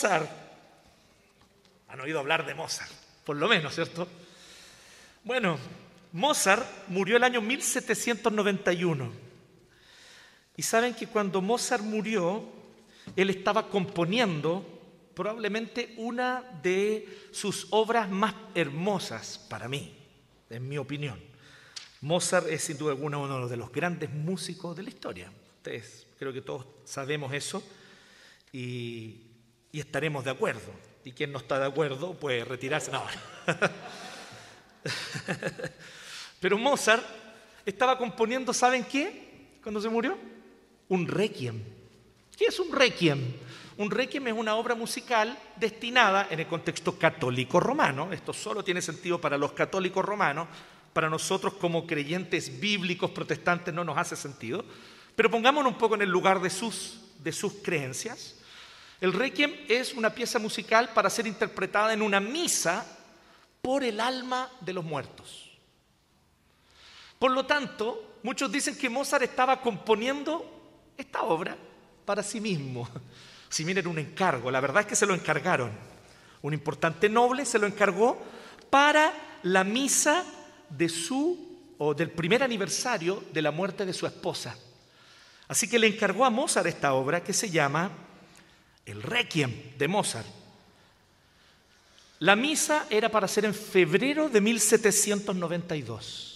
Mozart? Han oído hablar de Mozart, por lo menos, ¿cierto? Bueno, Mozart murió el año 1791. Y saben que cuando Mozart murió, él estaba componiendo probablemente una de sus obras más hermosas para mí, en mi opinión. Mozart es sin duda alguna uno de los grandes músicos de la historia. Ustedes creo que todos sabemos eso y, y estaremos de acuerdo. Y quien no está de acuerdo puede retirarse. No. Pero Mozart estaba componiendo, ¿saben qué? Cuando se murió, un requiem. ¿Qué es un requiem? Un requiem es una obra musical destinada en el contexto católico romano, esto solo tiene sentido para los católicos romanos, para nosotros como creyentes bíblicos protestantes no nos hace sentido, pero pongámonos un poco en el lugar de sus, de sus creencias. El requiem es una pieza musical para ser interpretada en una misa por el alma de los muertos. Por lo tanto, muchos dicen que Mozart estaba componiendo esta obra para sí mismo. Si bien era un encargo, la verdad es que se lo encargaron. Un importante noble se lo encargó para la misa de su o del primer aniversario de la muerte de su esposa. Así que le encargó a Mozart esta obra que se llama El Requiem de Mozart. La misa era para ser en febrero de 1792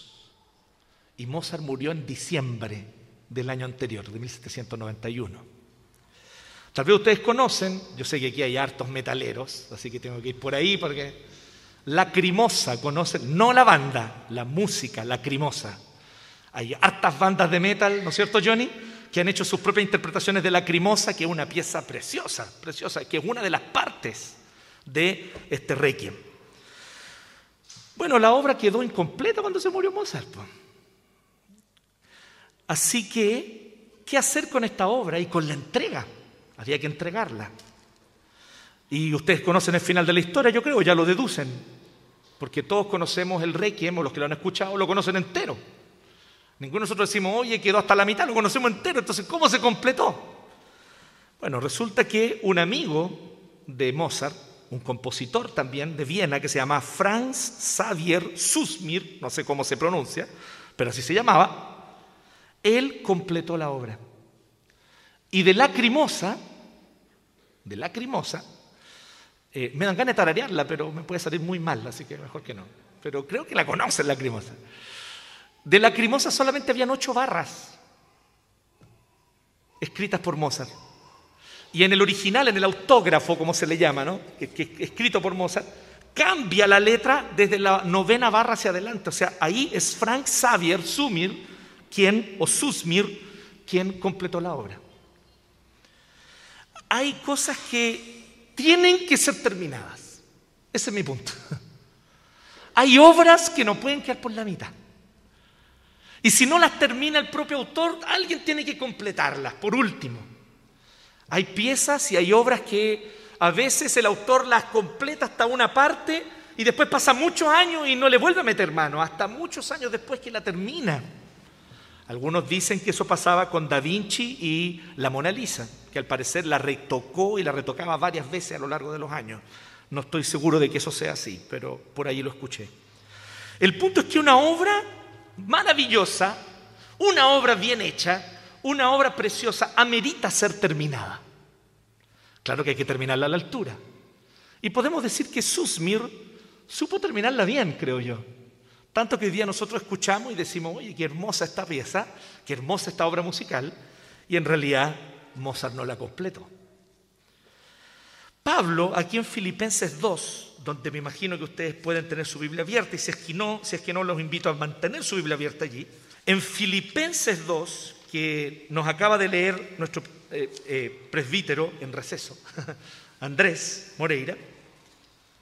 y Mozart murió en diciembre del año anterior, de 1791. Tal vez ustedes conocen, yo sé que aquí hay hartos metaleros, así que tengo que ir por ahí porque Lacrimosa, conocen, no la banda, la música, Lacrimosa. Hay hartas bandas de metal, ¿no es cierto, Johnny? Que han hecho sus propias interpretaciones de Lacrimosa, que es una pieza preciosa, preciosa, que es una de las partes de este requiem. Bueno, la obra quedó incompleta cuando se murió Mozart. Así que, ¿qué hacer con esta obra y con la entrega? Había que entregarla. Y ustedes conocen el final de la historia, yo creo, ya lo deducen, porque todos conocemos el requiem, o los que lo han escuchado lo conocen entero. Ninguno de nosotros decimos, oye, quedó hasta la mitad, lo conocemos entero, entonces, ¿cómo se completó? Bueno, resulta que un amigo de Mozart, un compositor también de Viena que se llama Franz Xavier Susmir, no sé cómo se pronuncia, pero así se llamaba, él completó la obra. Y de Lacrimosa, de Lacrimosa, eh, me dan ganas de tararearla, pero me puede salir muy mal, así que mejor que no. Pero creo que la conocen, Lacrimosa. De Lacrimosa solamente habían ocho barras escritas por Mozart. Y en el original, en el autógrafo, como se le llama, ¿no? escrito por Mozart, cambia la letra desde la novena barra hacia adelante. O sea, ahí es Frank Xavier Sumir quien, o Susmir, quien completó la obra. Hay cosas que tienen que ser terminadas. Ese es mi punto. Hay obras que no pueden quedar por la mitad. Y si no las termina el propio autor, alguien tiene que completarlas, por último. Hay piezas y hay obras que a veces el autor las completa hasta una parte y después pasa muchos años y no le vuelve a meter mano, hasta muchos años después que la termina. Algunos dicen que eso pasaba con Da Vinci y la Mona Lisa, que al parecer la retocó y la retocaba varias veces a lo largo de los años. No estoy seguro de que eso sea así, pero por ahí lo escuché. El punto es que una obra maravillosa, una obra bien hecha, una obra preciosa, amerita ser terminada. Claro que hay que terminarla a la altura. Y podemos decir que Susmir supo terminarla bien, creo yo. Tanto que hoy día nosotros escuchamos y decimos, oye, qué hermosa esta pieza, qué hermosa esta obra musical, y en realidad Mozart no la completó. Pablo, aquí en Filipenses 2, donde me imagino que ustedes pueden tener su Biblia abierta, y si es que no, si los invito a mantener su Biblia abierta allí, en Filipenses 2, que nos acaba de leer nuestro eh, eh, presbítero en receso, Andrés Moreira,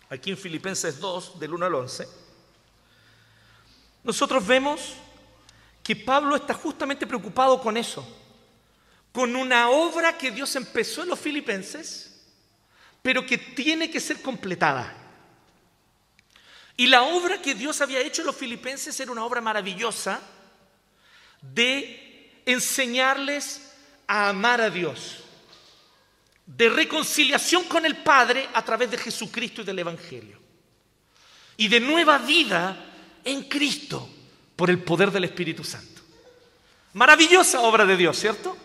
aquí en Filipenses 2, del 1 al 11, nosotros vemos que Pablo está justamente preocupado con eso, con una obra que Dios empezó en los filipenses, pero que tiene que ser completada. Y la obra que Dios había hecho en los filipenses era una obra maravillosa de enseñarles a amar a Dios, de reconciliación con el Padre a través de Jesucristo y del Evangelio. Y de nueva vida en Cristo por el poder del Espíritu Santo. Maravillosa obra de Dios, ¿cierto?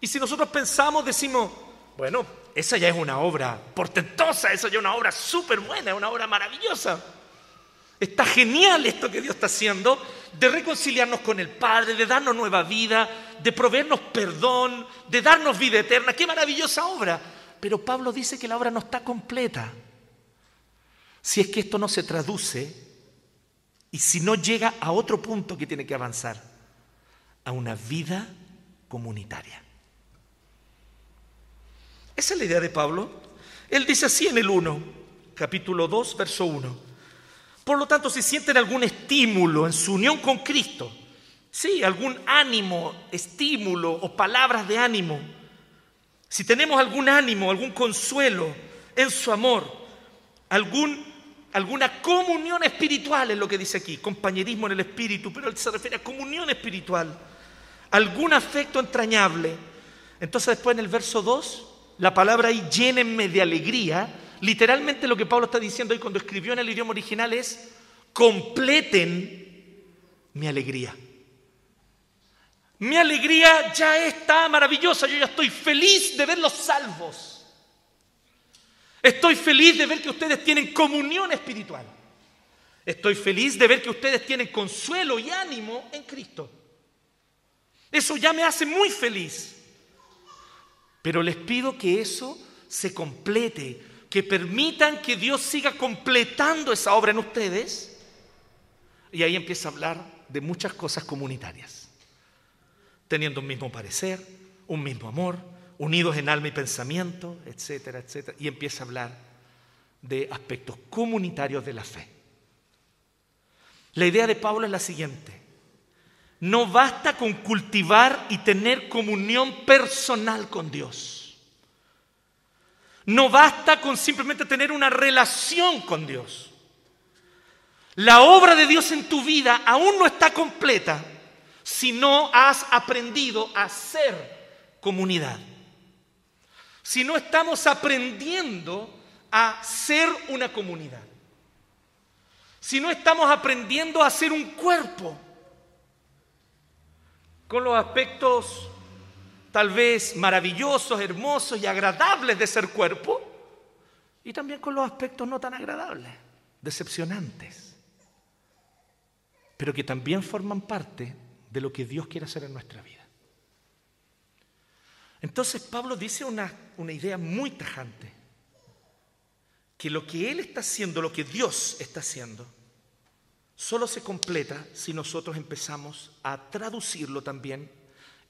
Y si nosotros pensamos, decimos, bueno, esa ya es una obra portentosa, esa ya es una obra súper buena, es una obra maravillosa. Está genial esto que Dios está haciendo de reconciliarnos con el Padre, de darnos nueva vida, de proveernos perdón, de darnos vida eterna. ¡Qué maravillosa obra! Pero Pablo dice que la obra no está completa. Si es que esto no se traduce y si no llega a otro punto que tiene que avanzar, a una vida comunitaria. Esa es la idea de Pablo. Él dice así en el 1, capítulo 2, verso 1. Por lo tanto, si sienten algún estímulo en su unión con Cristo, sí, algún ánimo, estímulo o palabras de ánimo, si tenemos algún ánimo, algún consuelo en su amor, algún, alguna comunión espiritual es lo que dice aquí, compañerismo en el espíritu, pero él se refiere a comunión espiritual, algún afecto entrañable. Entonces después en el verso 2, la palabra ahí llénenme de alegría, Literalmente lo que Pablo está diciendo ahí cuando escribió en el idioma original es, completen mi alegría. Mi alegría ya está maravillosa, yo ya estoy feliz de verlos salvos. Estoy feliz de ver que ustedes tienen comunión espiritual. Estoy feliz de ver que ustedes tienen consuelo y ánimo en Cristo. Eso ya me hace muy feliz. Pero les pido que eso se complete que permitan que Dios siga completando esa obra en ustedes. Y ahí empieza a hablar de muchas cosas comunitarias, teniendo un mismo parecer, un mismo amor, unidos en alma y pensamiento, etcétera, etcétera. Y empieza a hablar de aspectos comunitarios de la fe. La idea de Pablo es la siguiente. No basta con cultivar y tener comunión personal con Dios. No basta con simplemente tener una relación con Dios. La obra de Dios en tu vida aún no está completa si no has aprendido a ser comunidad. Si no estamos aprendiendo a ser una comunidad. Si no estamos aprendiendo a ser un cuerpo con los aspectos tal vez maravillosos, hermosos y agradables de ser cuerpo, y también con los aspectos no tan agradables, decepcionantes, pero que también forman parte de lo que Dios quiere hacer en nuestra vida. Entonces Pablo dice una, una idea muy tajante, que lo que Él está haciendo, lo que Dios está haciendo, solo se completa si nosotros empezamos a traducirlo también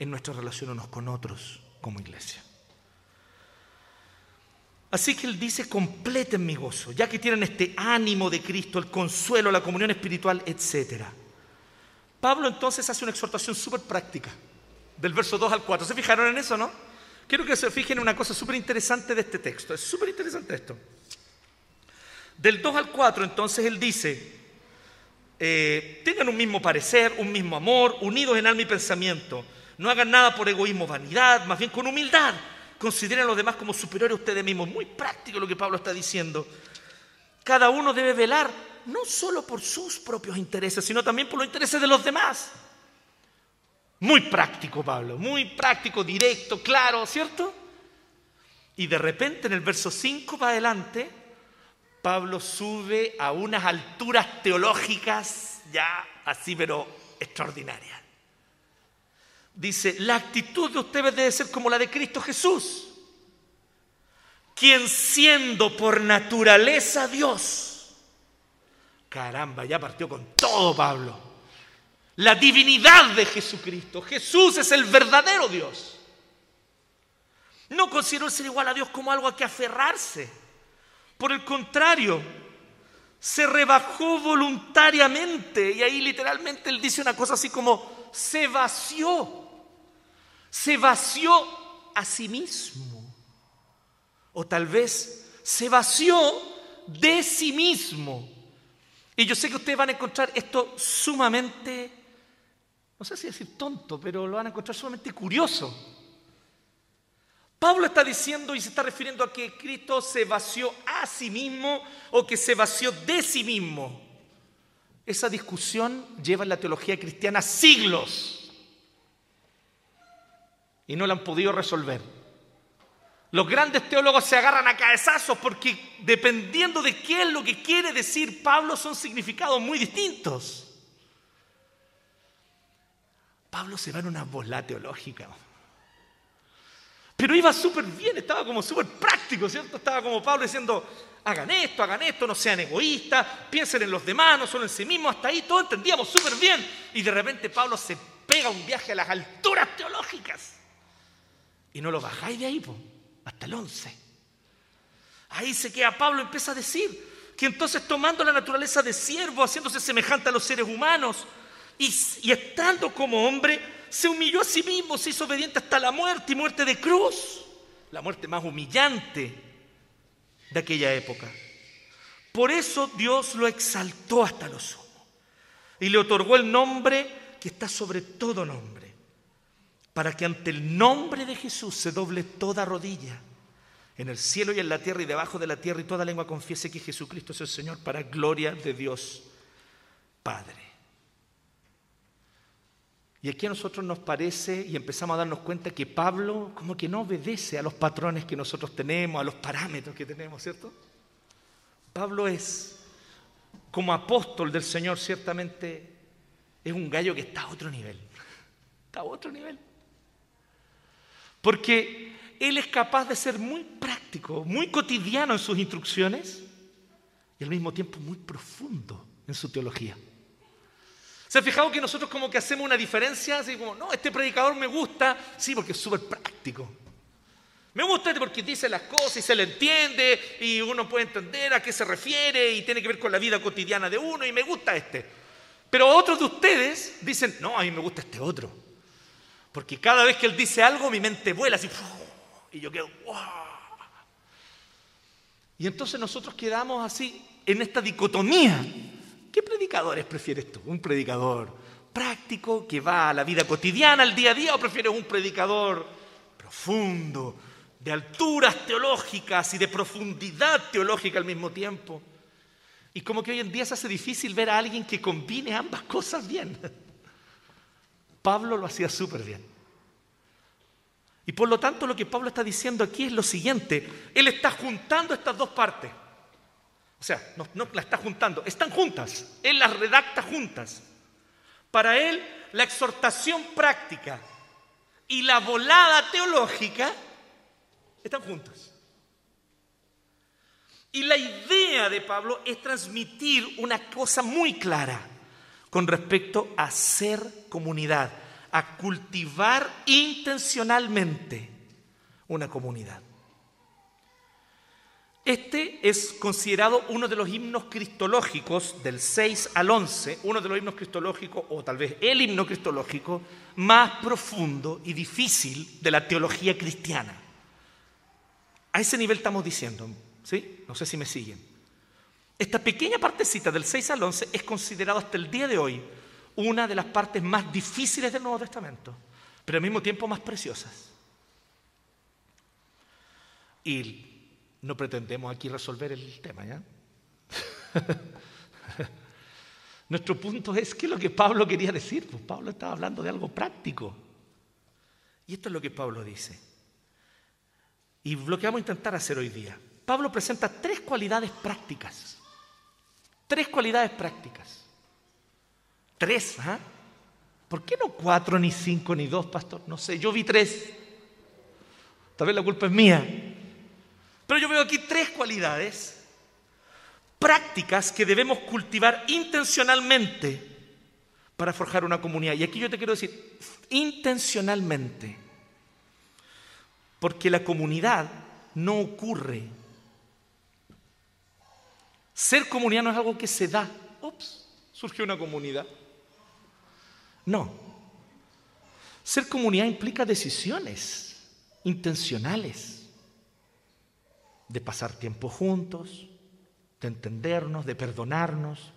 en nuestra relación unos con otros como iglesia. Así que Él dice, completen mi gozo, ya que tienen este ánimo de Cristo, el consuelo, la comunión espiritual, etc. Pablo entonces hace una exhortación súper práctica, del verso 2 al 4. ¿Se fijaron en eso, no? Quiero que se fijen en una cosa súper interesante de este texto. Es súper interesante esto. Del 2 al 4, entonces Él dice, eh, tengan un mismo parecer, un mismo amor, unidos en alma y pensamiento no hagan nada por egoísmo, vanidad, más bien con humildad. Consideren a los demás como superiores a ustedes mismos. Muy práctico lo que Pablo está diciendo. Cada uno debe velar no solo por sus propios intereses, sino también por los intereses de los demás. Muy práctico, Pablo, muy práctico, directo, claro, ¿cierto? Y de repente en el verso 5 para adelante, Pablo sube a unas alturas teológicas ya así, pero extraordinarias dice, la actitud de ustedes debe ser como la de Cristo Jesús, quien siendo por naturaleza Dios, caramba, ya partió con todo Pablo, la divinidad de Jesucristo, Jesús es el verdadero Dios. No consideró ser igual a Dios como algo a que aferrarse. Por el contrario, se rebajó voluntariamente. Y ahí literalmente él dice una cosa así como, se vació se vació a sí mismo. O tal vez se vació de sí mismo. Y yo sé que ustedes van a encontrar esto sumamente, no sé si decir tonto, pero lo van a encontrar sumamente curioso. Pablo está diciendo y se está refiriendo a que Cristo se vació a sí mismo o que se vació de sí mismo. Esa discusión lleva en la teología cristiana siglos y no la han podido resolver. Los grandes teólogos se agarran a cabezazos porque dependiendo de qué es lo que quiere decir Pablo son significados muy distintos. Pablo se va en una bola teológica. Pero iba súper bien, estaba como súper práctico, ¿cierto? Estaba como Pablo diciendo, hagan esto, hagan esto, no sean egoístas, piensen en los demás, no solo en sí mismos, hasta ahí todo entendíamos súper bien. Y de repente Pablo se pega un viaje a las alturas teológicas. Y no lo bajáis de ahí, pues hasta el 11. Ahí se queda Pablo, empieza a decir que entonces tomando la naturaleza de siervo, haciéndose semejante a los seres humanos y, y estando como hombre, se humilló a sí mismo, se hizo obediente hasta la muerte y muerte de cruz, la muerte más humillante de aquella época. Por eso Dios lo exaltó hasta lo sumo y le otorgó el nombre que está sobre todo nombre para que ante el nombre de Jesús se doble toda rodilla, en el cielo y en la tierra y debajo de la tierra, y toda lengua confiese que Jesucristo es el Señor, para gloria de Dios Padre. Y aquí a nosotros nos parece y empezamos a darnos cuenta que Pablo como que no obedece a los patrones que nosotros tenemos, a los parámetros que tenemos, ¿cierto? Pablo es, como apóstol del Señor, ciertamente es un gallo que está a otro nivel, está a otro nivel. Porque Él es capaz de ser muy práctico, muy cotidiano en sus instrucciones y al mismo tiempo muy profundo en su teología. ¿Se ha fijado que nosotros como que hacemos una diferencia? Así como, no, este predicador me gusta, sí, porque es súper práctico. Me gusta este porque dice las cosas y se le entiende y uno puede entender a qué se refiere y tiene que ver con la vida cotidiana de uno y me gusta este. Pero otros de ustedes dicen, no, a mí me gusta este otro. Porque cada vez que él dice algo, mi mente vuela así. Y yo quedo, ¡wow! Y entonces nosotros quedamos así en esta dicotomía. ¿Qué predicadores prefieres tú? ¿Un predicador práctico que va a la vida cotidiana, al día a día, o prefieres un predicador profundo, de alturas teológicas y de profundidad teológica al mismo tiempo? Y como que hoy en día se hace difícil ver a alguien que combine ambas cosas bien. Pablo lo hacía súper bien. Y por lo tanto lo que Pablo está diciendo aquí es lo siguiente. Él está juntando estas dos partes. O sea, no, las está juntando, están juntas. Él las redacta juntas. Para él, la exhortación práctica y la volada teológica están juntas. Y la idea de Pablo es transmitir una cosa muy clara con respecto a ser comunidad, a cultivar intencionalmente una comunidad. Este es considerado uno de los himnos cristológicos del 6 al 11, uno de los himnos cristológicos, o tal vez el himno cristológico más profundo y difícil de la teología cristiana. A ese nivel estamos diciendo, ¿sí? No sé si me siguen. Esta pequeña partecita del 6 al 11 es considerado hasta el día de hoy una de las partes más difíciles del Nuevo Testamento, pero al mismo tiempo más preciosas. Y no pretendemos aquí resolver el tema, ¿ya? Nuestro punto es qué es lo que Pablo quería decir. Pues Pablo estaba hablando de algo práctico. Y esto es lo que Pablo dice. Y lo que vamos a intentar hacer hoy día. Pablo presenta tres cualidades prácticas Tres cualidades prácticas. Tres, ¿ah? ¿Por qué no cuatro, ni cinco, ni dos, pastor? No sé, yo vi tres. Tal vez la culpa es mía. Pero yo veo aquí tres cualidades prácticas que debemos cultivar intencionalmente para forjar una comunidad. Y aquí yo te quiero decir, intencionalmente. Porque la comunidad no ocurre ser comunidad no es algo que se da. Ups, surgió una comunidad. No. Ser comunidad implica decisiones intencionales de pasar tiempo juntos, de entendernos, de perdonarnos,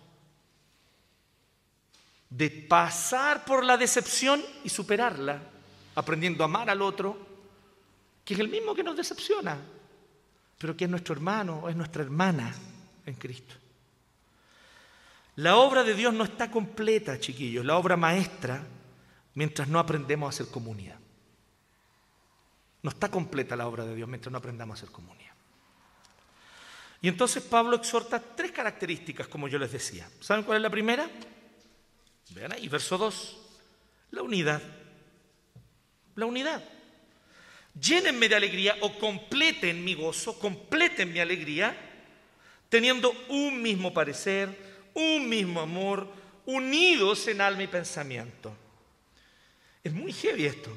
de pasar por la decepción y superarla, aprendiendo a amar al otro que es el mismo que nos decepciona, pero que es nuestro hermano o es nuestra hermana en Cristo. La obra de Dios no está completa, chiquillos, la obra maestra, mientras no aprendemos a hacer comunidad. No está completa la obra de Dios mientras no aprendamos a hacer comunidad. Y entonces Pablo exhorta tres características, como yo les decía. ¿Saben cuál es la primera? Vean ahí, verso 2. La unidad. La unidad. Llénenme de alegría o completen mi gozo, completen mi alegría, teniendo un mismo parecer, un mismo amor, unidos en alma y pensamiento. Es muy heavy esto.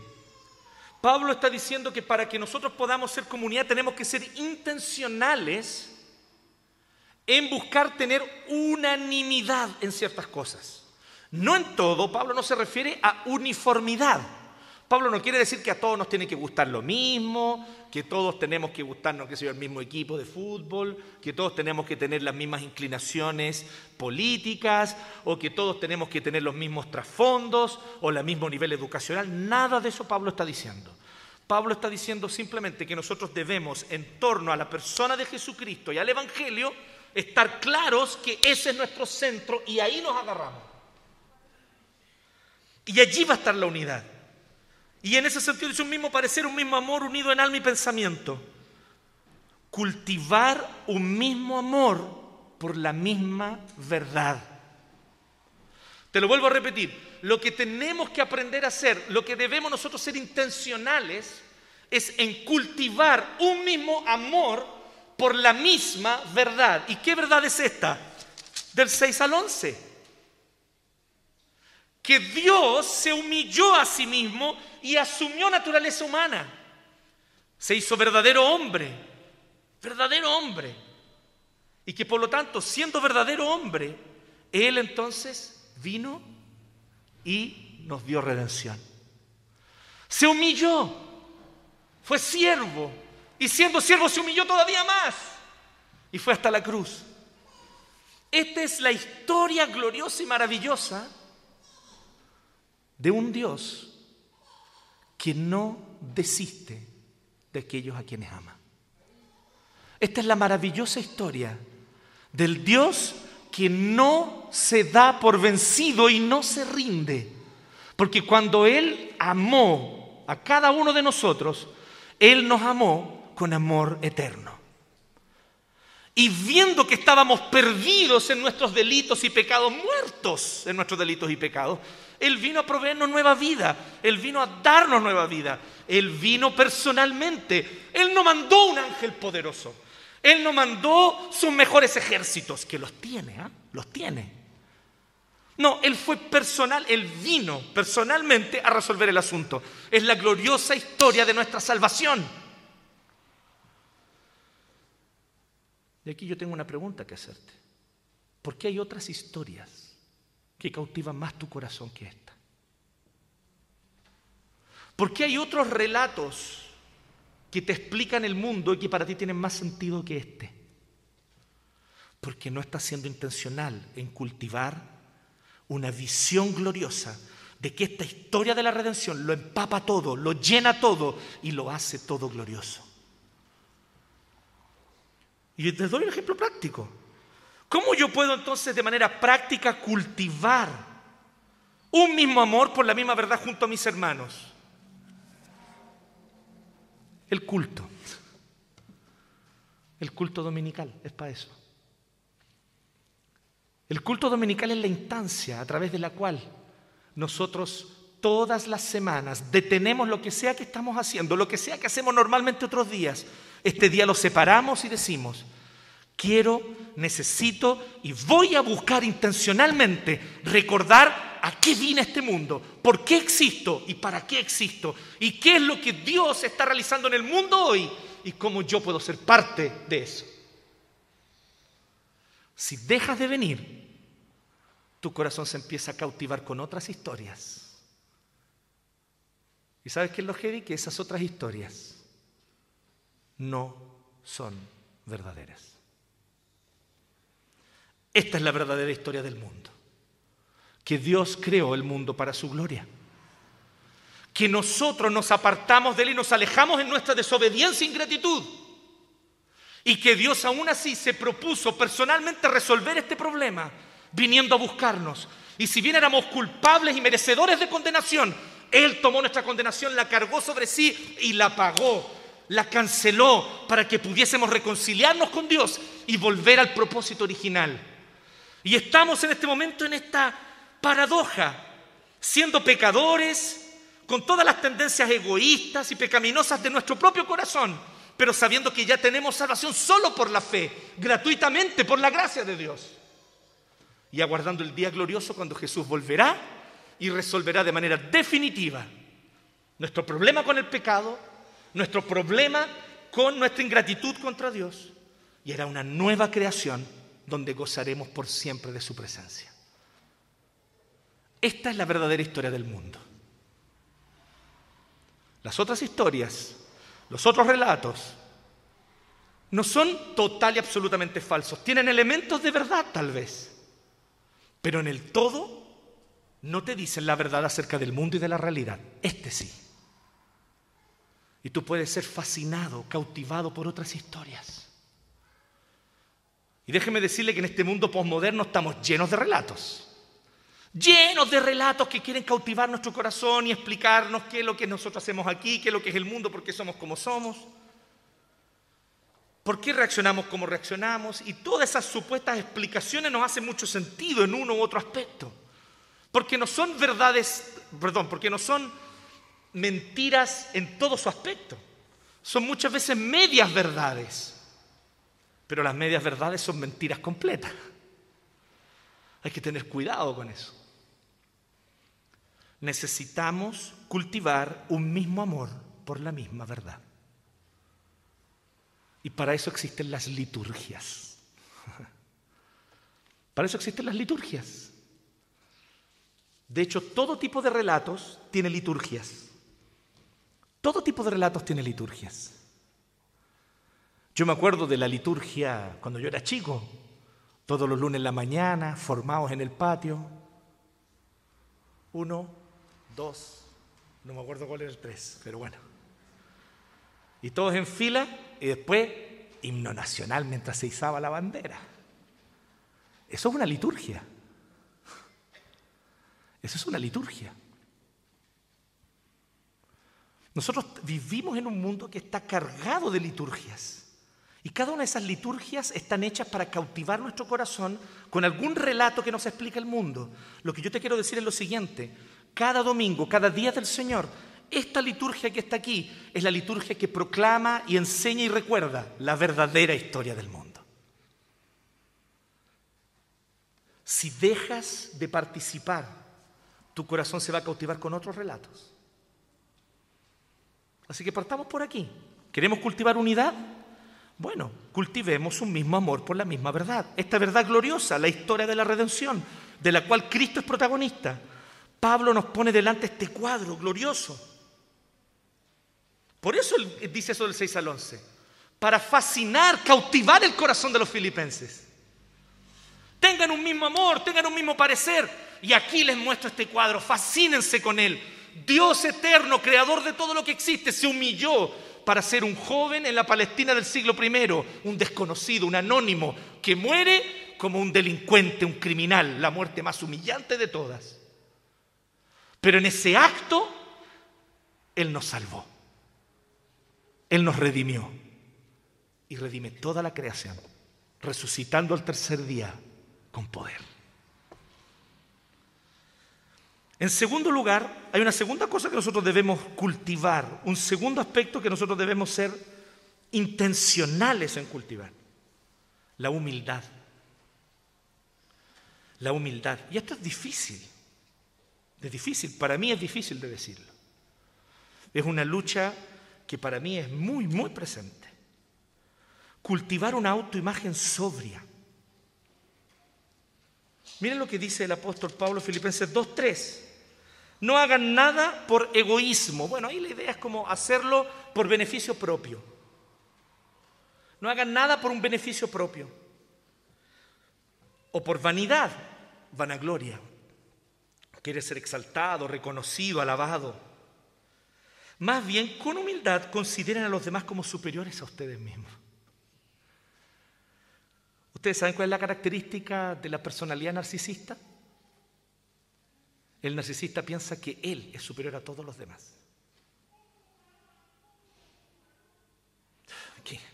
Pablo está diciendo que para que nosotros podamos ser comunidad tenemos que ser intencionales en buscar tener unanimidad en ciertas cosas. No en todo, Pablo no se refiere a uniformidad. Pablo no quiere decir que a todos nos tiene que gustar lo mismo, que todos tenemos que gustarnos, que sea el mismo equipo de fútbol, que todos tenemos que tener las mismas inclinaciones políticas, o que todos tenemos que tener los mismos trasfondos o el mismo nivel educacional. Nada de eso Pablo está diciendo. Pablo está diciendo simplemente que nosotros debemos, en torno a la persona de Jesucristo y al Evangelio, estar claros que ese es nuestro centro y ahí nos agarramos. Y allí va a estar la unidad. Y en ese sentido es un mismo parecer, un mismo amor unido en alma y pensamiento. Cultivar un mismo amor por la misma verdad. Te lo vuelvo a repetir. Lo que tenemos que aprender a hacer, lo que debemos nosotros ser intencionales, es en cultivar un mismo amor por la misma verdad. ¿Y qué verdad es esta? Del 6 al 11 que Dios se humilló a sí mismo y asumió naturaleza humana. Se hizo verdadero hombre, verdadero hombre. Y que por lo tanto, siendo verdadero hombre, Él entonces vino y nos dio redención. Se humilló, fue siervo, y siendo siervo se humilló todavía más, y fue hasta la cruz. Esta es la historia gloriosa y maravillosa de un Dios que no desiste de aquellos a quienes ama. Esta es la maravillosa historia del Dios que no se da por vencido y no se rinde. Porque cuando Él amó a cada uno de nosotros, Él nos amó con amor eterno. Y viendo que estábamos perdidos en nuestros delitos y pecados, muertos en nuestros delitos y pecados, él vino a proveernos nueva vida. Él vino a darnos nueva vida. Él vino personalmente. Él no mandó un ángel poderoso. Él no mandó sus mejores ejércitos, que los tiene, ¿ah? los tiene. No, Él fue personal, Él vino personalmente a resolver el asunto. Es la gloriosa historia de nuestra salvación. Y aquí yo tengo una pregunta que hacerte. ¿Por qué hay otras historias que cautiva más tu corazón que esta? ¿Por qué hay otros relatos que te explican el mundo y que para ti tienen más sentido que este? Porque no estás siendo intencional en cultivar una visión gloriosa de que esta historia de la redención lo empapa todo, lo llena todo y lo hace todo glorioso. Y te doy un ejemplo práctico. ¿Cómo yo puedo entonces de manera práctica cultivar un mismo amor por la misma verdad junto a mis hermanos? El culto. El culto dominical es para eso. El culto dominical es la instancia a través de la cual nosotros todas las semanas detenemos lo que sea que estamos haciendo, lo que sea que hacemos normalmente otros días. Este día lo separamos y decimos, quiero, necesito y voy a buscar intencionalmente recordar a qué vine a este mundo, por qué existo y para qué existo y qué es lo que Dios está realizando en el mundo hoy y cómo yo puedo ser parte de eso. Si dejas de venir, tu corazón se empieza a cautivar con otras historias. ¿Y sabes qué es lo heavy? Que esas otras historias no son verdaderas. Esta es la verdadera historia del mundo. Que Dios creó el mundo para su gloria. que nosotros nos apartamos de Él y nos alejamos en nuestra desobediencia e ingratitud. Y que Dios aún así se propuso personalmente resolver este problema, viniendo a buscarnos. Y si bien éramos culpables y merecedores de condenación, Él tomó nuestra condenación, la cargó sobre sí y la pagó, la canceló para que pudiésemos reconciliarnos con Dios y volver al propósito original. Y estamos en este momento en esta paradoja, siendo pecadores, con todas las tendencias egoístas y pecaminosas de nuestro propio corazón, pero sabiendo que ya tenemos salvación solo por la fe, gratuitamente, por la gracia de Dios. Y aguardando el día glorioso cuando Jesús volverá y resolverá de manera definitiva nuestro problema con el pecado, nuestro problema con nuestra ingratitud contra Dios. Y era una nueva creación donde gozaremos por siempre de su presencia. Esta es la verdadera historia del mundo. Las otras historias, los otros relatos, no son total y absolutamente falsos. Tienen elementos de verdad tal vez. Pero en el todo no te dicen la verdad acerca del mundo y de la realidad. Este sí. Y tú puedes ser fascinado, cautivado por otras historias. Y déjeme decirle que en este mundo posmoderno estamos llenos de relatos llenos de relatos que quieren cautivar nuestro corazón y explicarnos qué es lo que nosotros hacemos aquí, qué es lo que es el mundo, por qué somos como somos, por qué reaccionamos como reaccionamos. Y todas esas supuestas explicaciones nos hacen mucho sentido en uno u otro aspecto. Porque no son verdades, perdón, porque no son mentiras en todo su aspecto. Son muchas veces medias verdades. Pero las medias verdades son mentiras completas. Hay que tener cuidado con eso necesitamos cultivar un mismo amor por la misma verdad. Y para eso existen las liturgias. Para eso existen las liturgias. De hecho, todo tipo de relatos tiene liturgias. Todo tipo de relatos tiene liturgias. Yo me acuerdo de la liturgia cuando yo era chico, todos los lunes en la mañana, formados en el patio. Uno, dos, no me acuerdo cuál era el tres, pero bueno. Y todos en fila y después himno nacional mientras se izaba la bandera. Eso es una liturgia. Eso es una liturgia. Nosotros vivimos en un mundo que está cargado de liturgias. Y cada una de esas liturgias están hechas para cautivar nuestro corazón con algún relato que nos explica el mundo. Lo que yo te quiero decir es lo siguiente, cada domingo, cada día del Señor, esta liturgia que está aquí es la liturgia que proclama y enseña y recuerda la verdadera historia del mundo. Si dejas de participar, tu corazón se va a cautivar con otros relatos. Así que partamos por aquí. ¿Queremos cultivar unidad? Bueno, cultivemos un mismo amor por la misma verdad. Esta verdad gloriosa, la historia de la redención, de la cual Cristo es protagonista. Pablo nos pone delante este cuadro glorioso. Por eso dice eso del 6 al 11. Para fascinar, cautivar el corazón de los filipenses. Tengan un mismo amor, tengan un mismo parecer. Y aquí les muestro este cuadro. Fascínense con él. Dios eterno, creador de todo lo que existe, se humilló para ser un joven en la Palestina del siglo I, un desconocido, un anónimo, que muere como un delincuente, un criminal, la muerte más humillante de todas. Pero en ese acto, Él nos salvó. Él nos redimió. Y redime toda la creación, resucitando al tercer día con poder. En segundo lugar, hay una segunda cosa que nosotros debemos cultivar, un segundo aspecto que nosotros debemos ser intencionales en cultivar, la humildad. La humildad. Y esto es difícil. Es difícil, para mí es difícil de decirlo. Es una lucha que para mí es muy, muy presente. Cultivar una autoimagen sobria. Miren lo que dice el apóstol Pablo Filipenses 2.3. No hagan nada por egoísmo. Bueno, ahí la idea es como hacerlo por beneficio propio. No hagan nada por un beneficio propio. O por vanidad, vanagloria quiere ser exaltado, reconocido, alabado. Más bien, con humildad, consideren a los demás como superiores a ustedes mismos. ¿Ustedes saben cuál es la característica de la personalidad narcisista? El narcisista piensa que él es superior a todos los demás.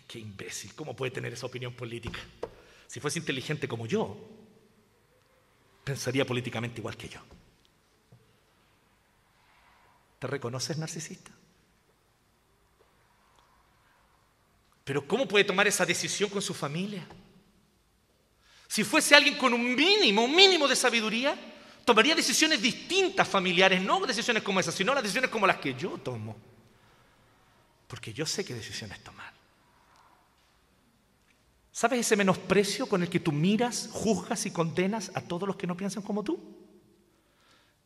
Qué, imbécil, ¿cómo puede tener esa opinión política? Si fuese inteligente como yo, pensaría políticamente igual que yo. ¿Te reconoces narcisista? Pero ¿cómo puede tomar esa decisión con su familia? Si fuese alguien con un mínimo, un mínimo de sabiduría, tomaría decisiones distintas familiares, no decisiones como esas, sino las decisiones como las que yo tomo. Porque yo sé qué decisiones tomar. ¿Sabes ese menosprecio con el que tú miras, juzgas y condenas a todos los que no piensan como tú?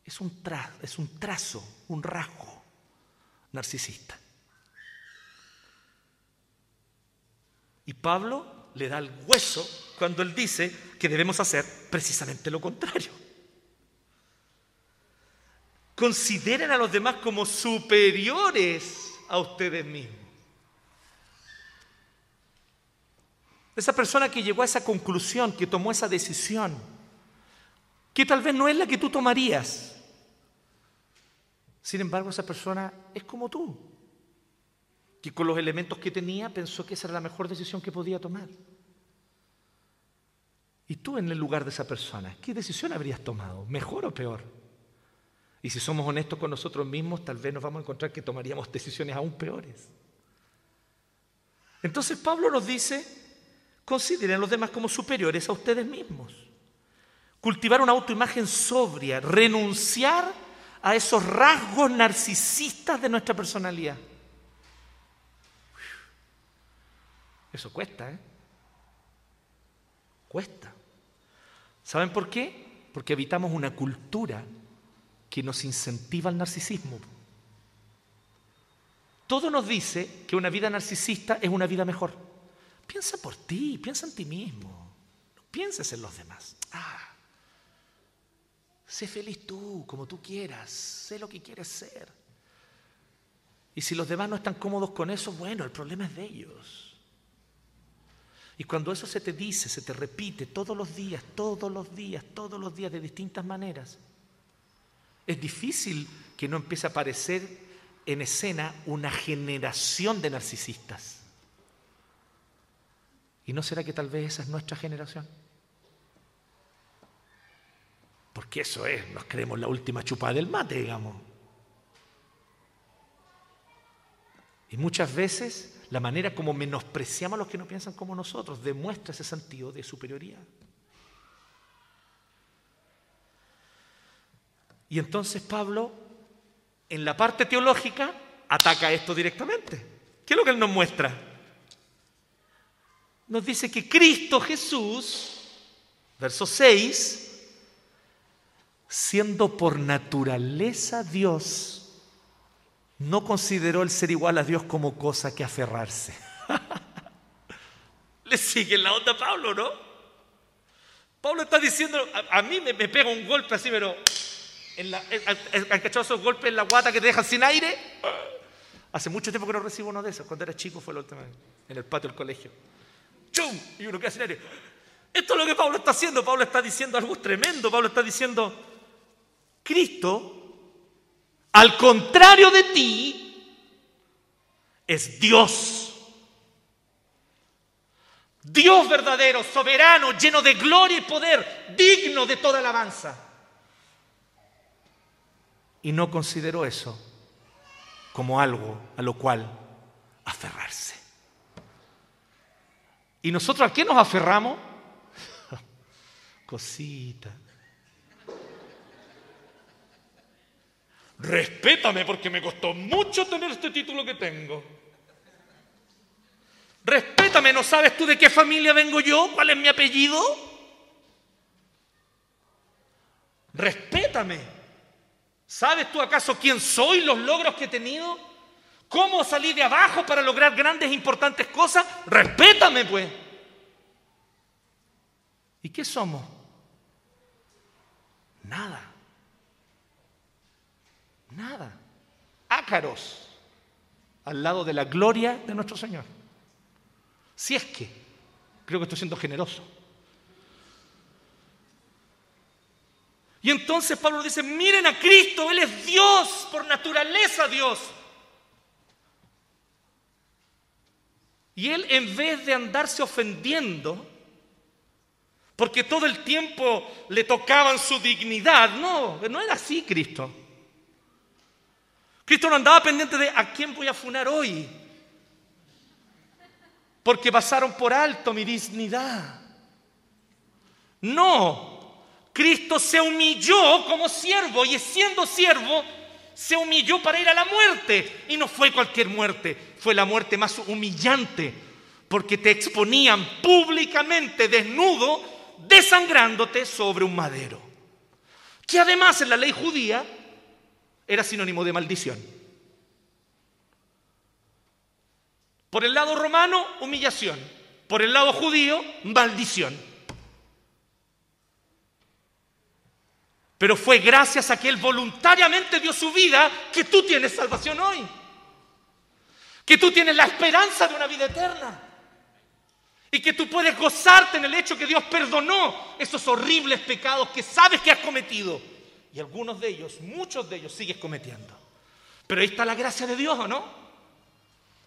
es un, trazo, un rasgo narcisista. Y Pablo le da el hueso cuando él dice que debemos hacer precisamente lo contrario. Consideren a los demás como superiores a ustedes mismos. Esa persona que llegó a esa conclusión, que tomó esa decisión, que tal vez no es la que tú tomarías, sin embargo, esa persona es como tú, que con los elementos que tenía pensó que esa era la mejor decisión que podía tomar. Y tú en el lugar de esa persona, ¿qué decisión habrías tomado? ¿Mejor o peor? Y si somos honestos con nosotros mismos, tal vez nos vamos a encontrar que tomaríamos decisiones aún peores. Entonces Pablo nos dice, consideren a los demás como superiores a ustedes mismos. Cultivar una autoimagen sobria, renunciar a esos rasgos narcisistas de nuestra personalidad. Eso cuesta, ¿eh? Cuesta. ¿Saben por qué? Porque habitamos una cultura que nos incentiva al narcisismo. Todo nos dice que una vida narcisista es una vida mejor. Piensa por ti, piensa en ti mismo. No pienses en los demás. Ah, Sé feliz tú, como tú quieras, sé lo que quieres ser. Y si los demás no están cómodos con eso, bueno, el problema es de ellos. Y cuando eso se te dice, se te repite todos los días, todos los días, todos los días de distintas maneras, es difícil que no empiece a aparecer en escena una generación de narcisistas. ¿Y no será que tal vez esa es nuestra generación? Porque eso es, nos creemos la última chupada del mate, digamos. Y muchas veces la manera como menospreciamos a los que no piensan como nosotros demuestra ese sentido de superioridad. Y entonces Pablo, en la parte teológica, ataca esto directamente. ¿Qué es lo que él nos muestra? Nos dice que Cristo Jesús, verso 6, siendo por naturaleza Dios, no consideró el ser igual a Dios como cosa que aferrarse. Le sigue la onda a Pablo, ¿no? Pablo está diciendo, a, mí me, pega un golpe así, pero en la, ¿han cachado esos golpes en la guata que te dejan sin aire? Hace mucho tiempo que no recibo uno de esos. Cuando era chico fue la última vez, en el patio del colegio. ¡Chum! Y uno queda sin aire. Esto es lo que Pablo está haciendo. Pablo está diciendo algo tremendo. Pablo está diciendo, Cristo, al contrario de ti, es Dios. Dios verdadero, soberano, lleno de gloria y poder, digno de toda alabanza. Y no consideró eso como algo a lo cual aferrarse. ¿Y nosotros a qué nos aferramos? Cosita. Respétame porque me costó mucho tener este título que tengo. Respétame, ¿no sabes tú de qué familia vengo yo? ¿Cuál es mi apellido? Respétame. ¿Sabes tú acaso quién soy, los logros que he tenido? ¿Cómo salí de abajo para lograr grandes e importantes cosas? Respétame, pues. ¿Y qué somos? Nada. Nada. Ácaros. al lado de la gloria de nuestro Señor. Si es que, creo que estoy siendo generoso. Y entonces Pablo dice, miren a Cristo, Él es Dios, por naturaleza Dios. Y Él en vez de andarse ofendiendo, porque todo el tiempo le tocaban su dignidad, no, no era así Cristo. Cristo no andaba pendiente de a quién voy a funar hoy, porque pasaron por alto mi dignidad. No, Cristo se humilló como siervo y siendo siervo se humilló para ir a la muerte. Y no fue cualquier muerte, fue la muerte más humillante, porque te exponían públicamente desnudo, desangrándote sobre un madero. Que además en la ley judía era sinónimo de maldición. Por el lado romano, humillación. Por el lado judío, maldición. Pero fue gracias a que Él voluntariamente dio su vida que tú tienes salvación hoy. Que tú tienes la esperanza de una vida eterna. Y que tú puedes gozarte en el hecho que Dios perdonó esos horribles pecados que sabes que has cometido y algunos de ellos, muchos de ellos, sigues cometiendo. Pero ahí está la gracia de Dios, ¿o no?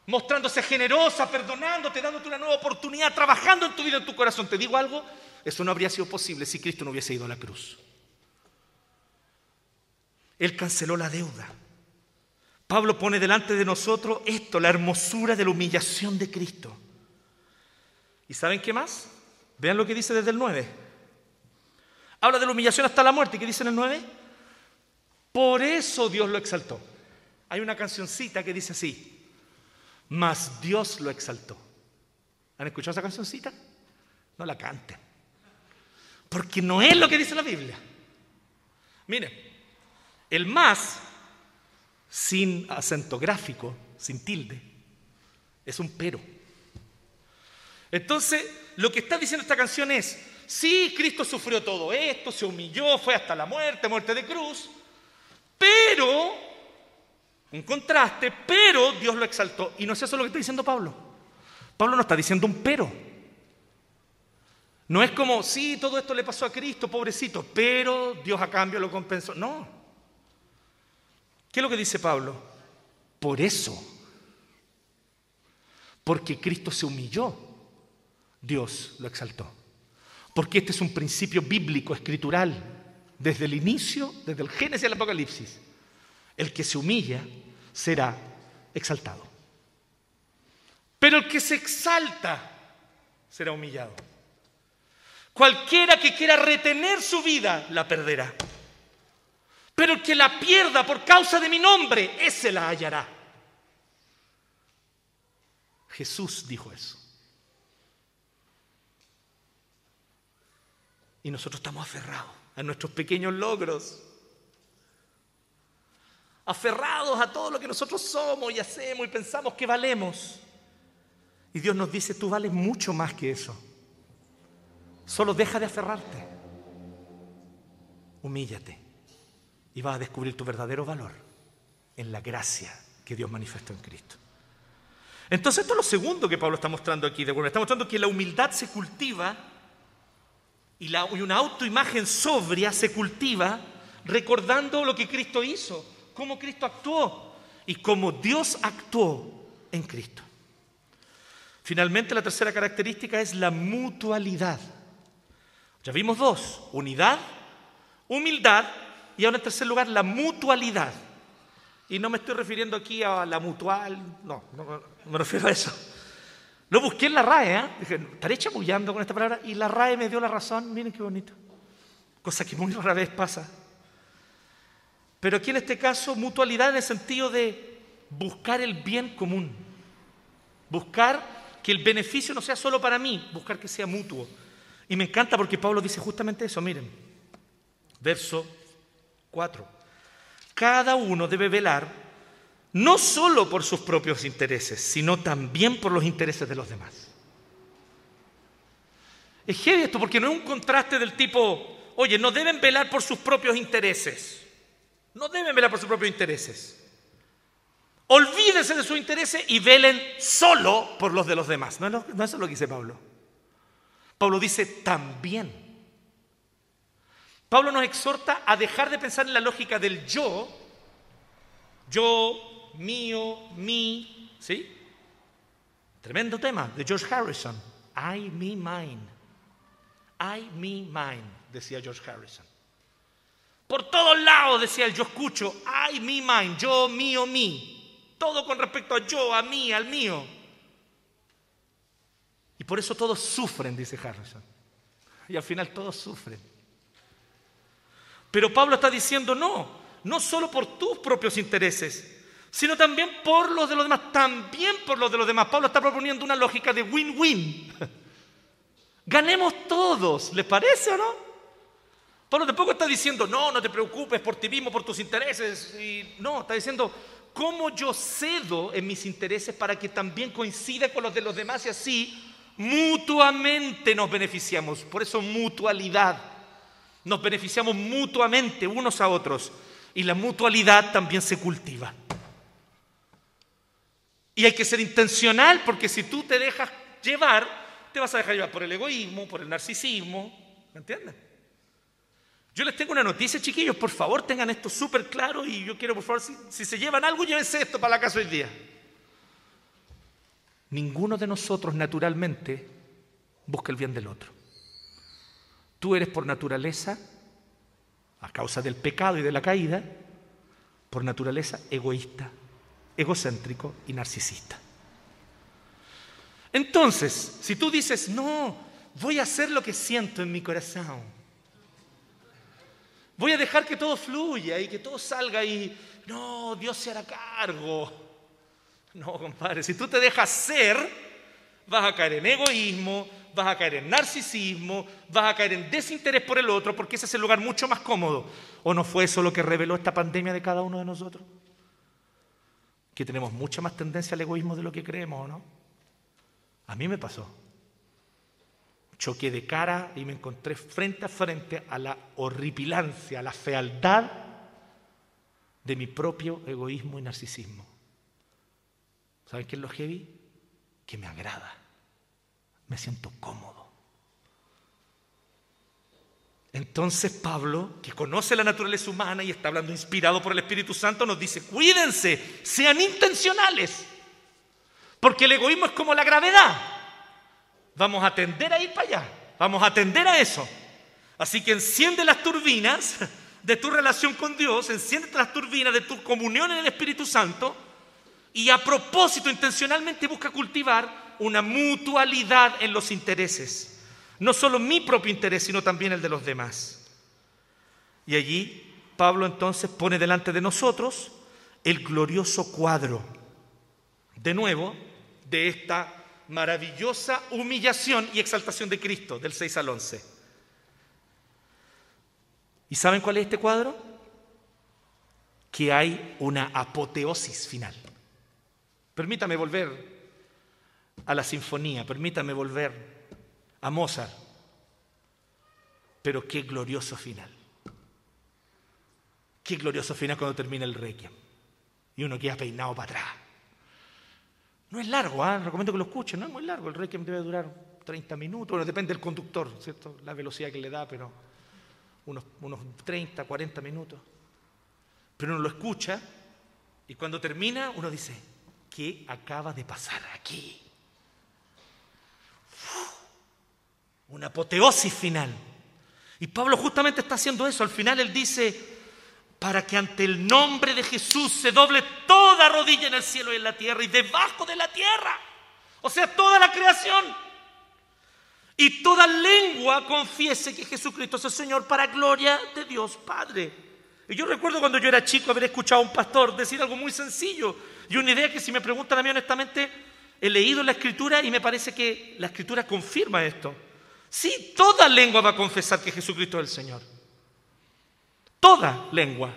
Mostrándose generosa, perdonándote, dándote una nueva oportunidad, trabajando en tu vida, en tu corazón. ¿Te digo algo? Eso no habría sido posible si Cristo no hubiese ido a la cruz. Él canceló la deuda. Pablo pone delante de nosotros esto, la hermosura de la humillación de Cristo. ¿Y saben qué más? Vean lo que dice desde el 9. Habla de la humillación hasta la muerte. ¿Qué dice en el 9? Por eso Dios lo exaltó. Hay una cancioncita que dice así, mas Dios lo exaltó. ¿Han escuchado esa cancioncita? No la canten. Porque no es lo que dice la Biblia. Miren, el más, sin acento gráfico, sin tilde, es un pero. Entonces, lo que está diciendo esta canción es, Sí, Cristo sufrió todo esto, se humilló, fue hasta la muerte, muerte de cruz, pero, un contraste, pero Dios lo exaltó. Y no es eso lo que está diciendo Pablo. Pablo no está diciendo un pero. No es como, sí, todo esto le pasó a Cristo, pobrecito, pero Dios a cambio lo compensó. No. ¿Qué es lo que dice Pablo? Por eso, porque Cristo se humilló, Dios lo exaltó. Porque este es un principio bíblico, escritural, desde el inicio, desde el Génesis al Apocalipsis. El que se humilla será exaltado. Pero el que se exalta será humillado. Cualquiera que quiera retener su vida la perderá. Pero el que la pierda por causa de mi nombre, ese la hallará. Jesús dijo eso. Y nosotros estamos aferrados a nuestros pequeños logros. Aferrados a todo lo que nosotros somos y hacemos y pensamos que valemos. Y Dios nos dice, tú vales mucho más que eso. Solo deja de aferrarte. Humíllate. Y vas a descubrir tu verdadero valor en la gracia que Dios manifestó en Cristo. Entonces esto es lo segundo que Pablo está mostrando aquí. Está mostrando que la humildad se cultiva y, una autoimagen sobria se cultiva recordando lo que Cristo hizo, cómo Cristo actuó y cómo Dios actuó en Cristo. Finalmente, la tercera característica es la mutualidad. Ya vimos dos, unidad, humildad y ahora en tercer lugar la mutualidad. Y no me estoy refiriendo aquí a la mutual, no, no me refiero a eso. Lo busqué en la RAE, ¿eh? Dije, estaré chamullando con esta palabra y la RAE me dio la razón. Miren qué bonito. Cosa que muy rara vez pasa. Pero aquí en este caso, mutualidad en el sentido de buscar el bien común. Buscar que el beneficio no sea solo para mí, buscar que sea mutuo. Y me encanta porque Pablo dice justamente eso, miren. Verso 4. Cada uno debe velar no solo por sus propios intereses, sino también por los intereses de los demás. Es heavy esto porque no es un contraste del tipo, oye, no deben velar por sus propios intereses, no deben velar por sus propios intereses. Olvídense de sus intereses y velen solo por los de los demás. No, no, no eso es lo que dice Pablo. Pablo dice también. Pablo nos exhorta a dejar de pensar en la lógica del yo, yo, mío, mí, ¿sí? Tremendo tema de George Harrison. I, me, mine. I, me, mine, decía George Harrison. Por todos lados decía él, yo escucho, I, me, mine, yo, mío, mí. Todo con respecto a yo, a mí, al mío. Y por eso todos sufren, dice Harrison. Y al final todos sufren. Pero Pablo está diciendo, no, no solo por tus propios intereses, sino también por los de los demás, también por los de los demás. Pablo está proponiendo una lógica de win-win. Ganemos todos, ¿les parece o no? Pablo tampoco está diciendo, no, no te preocupes por ti mismo, por tus intereses. Y no, está diciendo, ¿cómo yo cedo en mis intereses para que también coincida con los de los demás y así mutuamente nos beneficiamos? Por eso mutualidad. Nos beneficiamos mutuamente unos a otros. Y la mutualidad también se cultiva. Y hay que ser intencional porque si tú te dejas llevar, te vas a dejar llevar por el egoísmo, por el narcisismo. ¿Me entienden? Yo les tengo una noticia, chiquillos, por favor tengan esto súper claro y yo quiero, por favor, si, se llevan algo, llévense esto para la casa hoy día. Ninguno de nosotros naturalmente busca el bien del otro. Tú eres por naturaleza, a causa del pecado y de la caída, por naturaleza egoísta egocéntrico y narcisista. Entonces, si tú dices, no, voy a hacer lo que siento en mi corazón, voy a dejar que todo fluya y que todo salga y, no, Dios se hará cargo. No, compadre, si tú te dejas ser, vas a caer en egoísmo, vas a caer en narcisismo, vas a caer en desinterés por el otro, porque ese es el lugar mucho más cómodo. ¿O no fue eso lo que reveló esta pandemia de cada uno de nosotros? que tenemos mucha más tendencia al egoísmo de lo que creemos, ¿o no? A mí me pasó. Choqué de cara y me encontré frente a frente a la horripilancia, a la fealdad de mi propio egoísmo y narcisismo. ¿Saben qué es lo heavy? Que me agrada. Me siento cómodo. Entonces Pablo, que conoce la naturaleza humana y está hablando inspirado por el Espíritu Santo, nos dice, cuídense, sean intencionales, porque el egoísmo es como la gravedad. Vamos a tender a ir para allá, vamos a atender a eso. Así que enciende las turbinas de tu relación con Dios, enciende las turbinas de tu comunión en el Espíritu Santo y a propósito intencionalmente busca cultivar una mutualidad en los intereses no solo mi propio interés, sino también el de los demás. Y allí Pablo entonces pone delante de nosotros el glorioso cuadro, de nuevo, de esta maravillosa humillación y exaltación de Cristo, del 6 al 11. ¿Y saben cuál es este cuadro? Que hay una apoteosis final. Permítame volver a la sinfonía, permítame volver a Mozart. Pero qué glorioso final. Qué glorioso final cuando termina el requiem. Y uno queda peinado para atrás. No es largo, ¿eh? recomiendo que lo escuchen, no es muy largo. El requiem debe durar 30 minutos. Bueno, depende del conductor, ¿cierto? La velocidad que le da, pero unos, unos 30, 40 minutos. Pero uno lo escucha y cuando termina uno dice, ¿qué acaba de pasar aquí? Una apoteosis final. Y Pablo justamente está haciendo eso. Al final él dice, para que ante el nombre de Jesús se doble toda rodilla en el cielo y en la tierra y debajo de la tierra. O sea, toda la creación. Y toda lengua confiese que Jesucristo es el Señor para gloria de Dios Padre. Y yo recuerdo cuando yo era chico haber escuchado a un pastor decir algo muy sencillo y una idea que si me preguntan a mí honestamente, he leído la escritura y me parece que la escritura confirma esto. Sí, toda lengua va a confesar que Jesucristo es el Señor. Toda lengua.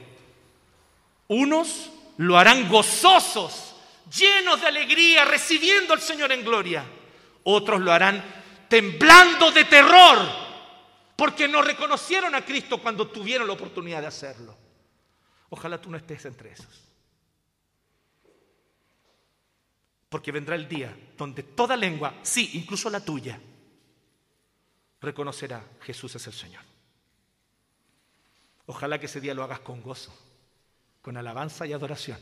Unos lo harán gozosos, llenos de alegría, recibiendo al Señor en gloria. Otros lo harán temblando de terror, porque no reconocieron a Cristo cuando tuvieron la oportunidad de hacerlo. Ojalá tú no estés entre esos. Porque vendrá el día donde toda lengua, sí, incluso la tuya, reconocerá Jesús es el Señor. Ojalá que ese día lo hagas con gozo, con alabanza y adoración,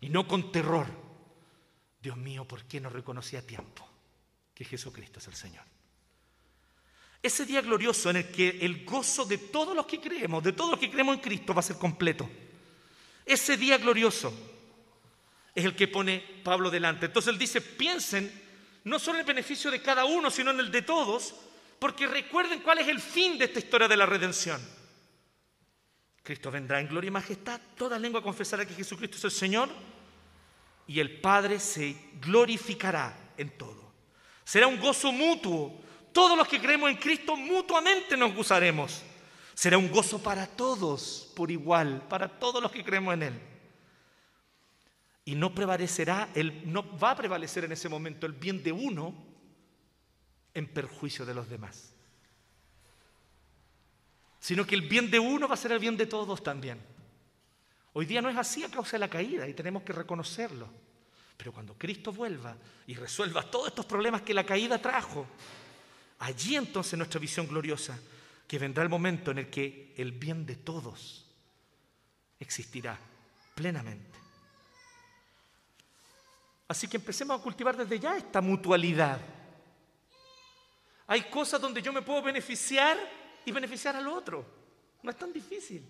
y no con terror. Dios mío, ¿por qué no reconocí a tiempo que Jesucristo es el Señor? Ese día glorioso en el que el gozo de todos los que creemos, de todos los que creemos en Cristo, va a ser completo. Ese día glorioso es el que pone Pablo delante. Entonces él dice, piensen no solo en el beneficio de cada uno, sino en el de todos, porque recuerden cuál es el fin de esta historia de la redención. Cristo vendrá en gloria y majestad, toda lengua confesará que Jesucristo es el Señor y el Padre se glorificará en todo. Será un gozo mutuo todos los que creemos en Cristo mutuamente nos gozaremos. Será un gozo para todos por igual, para todos los que creemos en Él. Y no prevalecerá, el, no va a prevalecer en ese momento el bien de uno en perjuicio de los demás. Sino que el bien de uno va a ser el bien de todos también. Hoy día no es así a causa de la caída y tenemos que reconocerlo. Pero cuando Cristo vuelva y resuelva todos estos problemas que la caída trajo, Allí entonces nuestra visión gloriosa, que vendrá el momento en el que el bien de todos existirá plenamente. Así que empecemos a cultivar desde ya esta mutualidad. Hay cosas donde yo me puedo beneficiar y beneficiar al otro. No es tan difícil.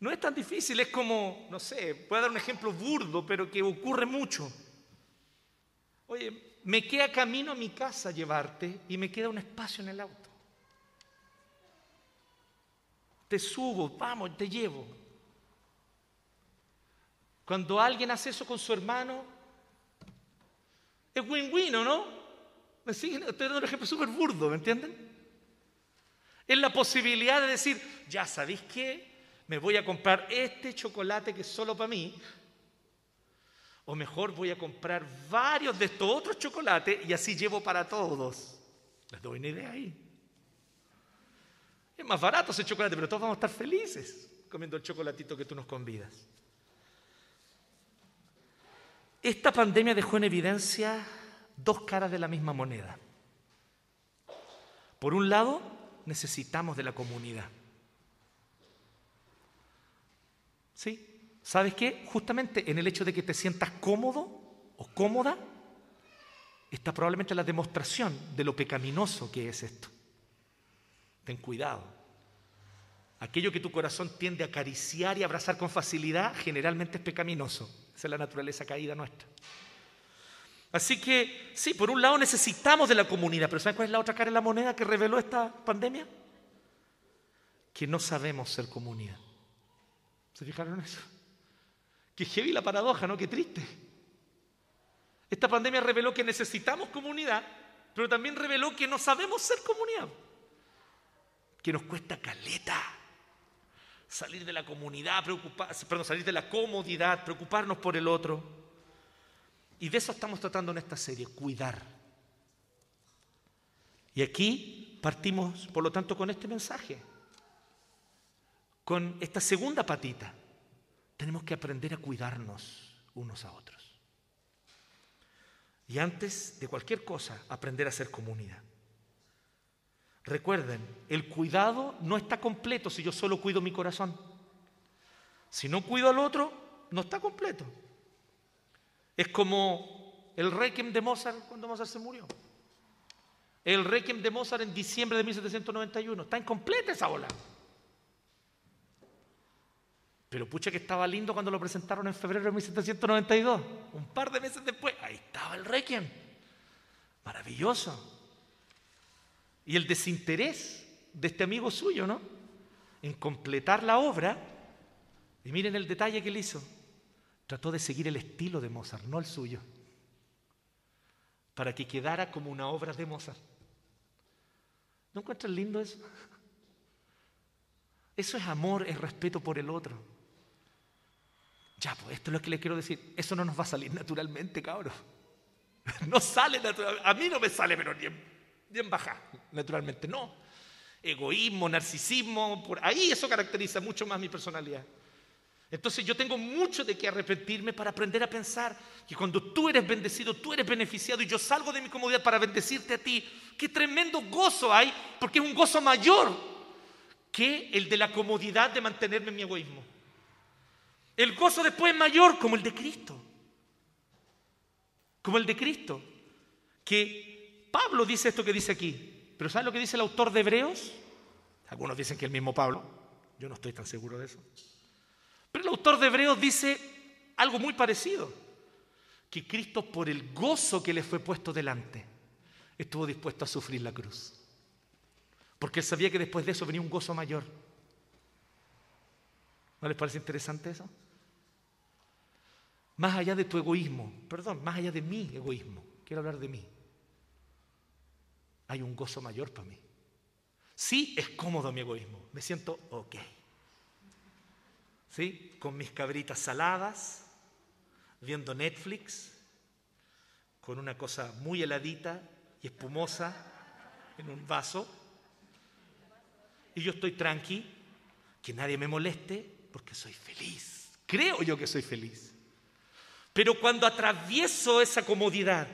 No es tan difícil, es como, no sé, voy a dar un ejemplo burdo, pero que ocurre mucho. Oye, me queda camino a mi casa llevarte y me queda un espacio en el auto. Te subo, vamos, te llevo. Cuando alguien hace eso con su hermano, es win-win, no? ¿Me siguen? Estoy dando un ejemplo súper burdo, ¿me entienden? Es la posibilidad de decir, ya sabéis qué, me voy a comprar este chocolate que es solo para mí, o mejor voy a comprar varios de estos otros chocolates y así llevo para todos. Les doy una idea ahí. Es más barato ese chocolate, pero todos vamos a estar felices comiendo el chocolatito que tú nos convidas. Esta pandemia dejó en evidencia dos caras de la misma moneda. Por un lado, necesitamos de la comunidad. ¿Sí? ¿Sabes qué? Justamente en el hecho de que te sientas cómodo o cómoda, está probablemente la demostración de lo pecaminoso que es esto. Ten cuidado. Aquello que tu corazón tiende a acariciar y abrazar con facilidad generalmente es pecaminoso. Esa es la naturaleza caída nuestra. Así que, sí, por un lado necesitamos de la comunidad, pero ¿sabes cuál es la otra cara de la moneda que reveló esta pandemia? Que no sabemos ser comunidad. ¿Se fijaron en eso? Qué heavy la paradoja, ¿no? Qué triste. Esta pandemia reveló que necesitamos comunidad, pero también reveló que no sabemos ser comunidad. Que nos cuesta caleta salir de la comunidad, perdón, salir de la comodidad, preocuparnos por el otro. Y de eso estamos tratando en esta serie, cuidar. Y aquí partimos, por lo tanto, con este mensaje, con esta segunda patita. Tenemos que aprender a cuidarnos unos a otros. Y antes de cualquier cosa, aprender a ser comunidad. Recuerden, el cuidado no está completo si yo solo cuido mi corazón. Si no cuido al otro, no está completo. Es como el Requiem de Mozart cuando Mozart se murió. El Requiem de Mozart en diciembre de 1791. Está incompleta esa ola. Pero pucha que estaba lindo cuando lo presentaron en febrero de 1792. Un par de meses después, ahí estaba el Requiem. Maravilloso. Y el desinterés de este amigo suyo, ¿no? En completar la obra. Y miren el detalle que él hizo. Trató de seguir el estilo de Mozart, no el suyo. Para que quedara como una obra de Mozart. ¿No encuentran lindo eso? Eso es amor, es respeto por el otro. Ya, pues esto es lo que le quiero decir. Eso no nos va a salir naturalmente, cabros. No sale naturalmente. A mí no me sale, pero bien, bien baja, naturalmente. No. Egoísmo, narcisismo, por ahí eso caracteriza mucho más mi personalidad. Entonces yo tengo mucho de qué arrepentirme para aprender a pensar que cuando tú eres bendecido, tú eres beneficiado y yo salgo de mi comodidad para bendecirte a ti, qué tremendo gozo hay, porque es un gozo mayor que el de la comodidad de mantenerme en mi egoísmo. El gozo después es mayor como el de Cristo. Como el de Cristo. Que Pablo dice esto que dice aquí. Pero ¿sabes lo que dice el autor de Hebreos? Algunos dicen que el mismo Pablo. Yo no estoy tan seguro de eso. Pero el autor de Hebreos dice algo muy parecido, que Cristo por el gozo que le fue puesto delante, estuvo dispuesto a sufrir la cruz. Porque él sabía que después de eso venía un gozo mayor. ¿No les parece interesante eso? Más allá de tu egoísmo, perdón, más allá de mi egoísmo, quiero hablar de mí. Hay un gozo mayor para mí. Sí, es cómodo mi egoísmo, me siento ok. ¿Sí? con mis cabritas saladas, viendo Netflix, con una cosa muy heladita y espumosa en un vaso. Y yo estoy tranqui, que nadie me moleste, porque soy feliz. Creo yo que soy feliz. Pero cuando atravieso esa comodidad,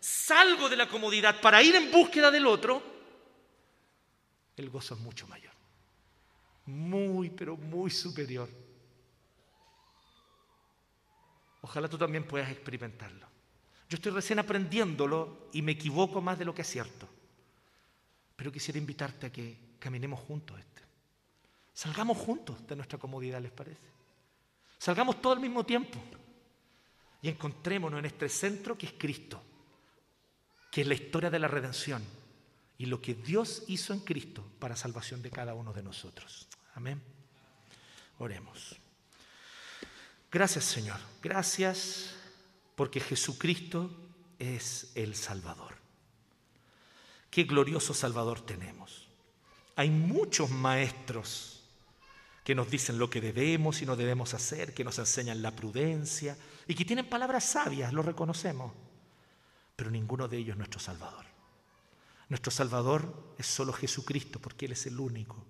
salgo de la comodidad para ir en búsqueda del otro, el gozo es mucho mayor. Muy, pero muy superior. Ojalá tú también puedas experimentarlo. Yo estoy recién aprendiéndolo y me equivoco más de lo que es cierto. Pero quisiera invitarte a que caminemos juntos este. Salgamos juntos de nuestra comodidad, ¿les parece? Salgamos todo al mismo tiempo y encontrémonos en este centro que es Cristo, que es la historia de la redención y lo que Dios hizo en Cristo para salvación de cada uno de nosotros. Amén. Oremos. Gracias Señor, gracias porque Jesucristo es el Salvador. Qué glorioso Salvador tenemos. Hay muchos maestros que nos dicen lo que debemos y no debemos hacer, que nos enseñan la prudencia y que tienen palabras sabias, lo reconocemos. Pero ninguno de ellos es nuestro Salvador. Nuestro Salvador es solo Jesucristo porque Él es el único,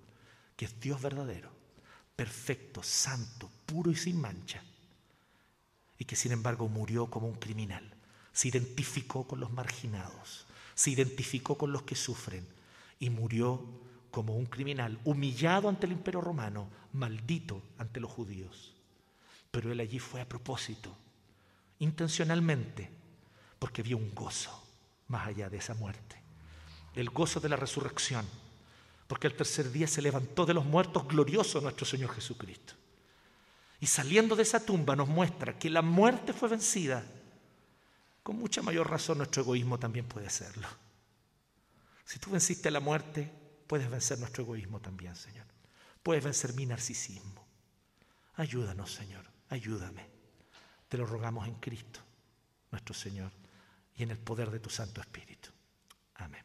que es Dios verdadero, perfecto, santo, puro y sin mancha y que sin embargo murió como un criminal. Se identificó con los marginados, se identificó con los que sufren y murió como un criminal, humillado ante el imperio romano, maldito ante los judíos. Pero él allí fue a propósito, intencionalmente, porque vio un gozo más allá de esa muerte, el gozo de la resurrección, porque el tercer día se levantó de los muertos glorioso nuestro Señor Jesucristo. Y saliendo de esa tumba nos muestra que la muerte fue vencida. Con mucha mayor razón nuestro egoísmo también puede serlo. Si tú venciste la muerte, puedes vencer nuestro egoísmo también, Señor. Puedes vencer mi narcisismo. Ayúdanos, Señor. Ayúdame. Te lo rogamos en Cristo, nuestro Señor, y en el poder de tu Santo Espíritu. Amén.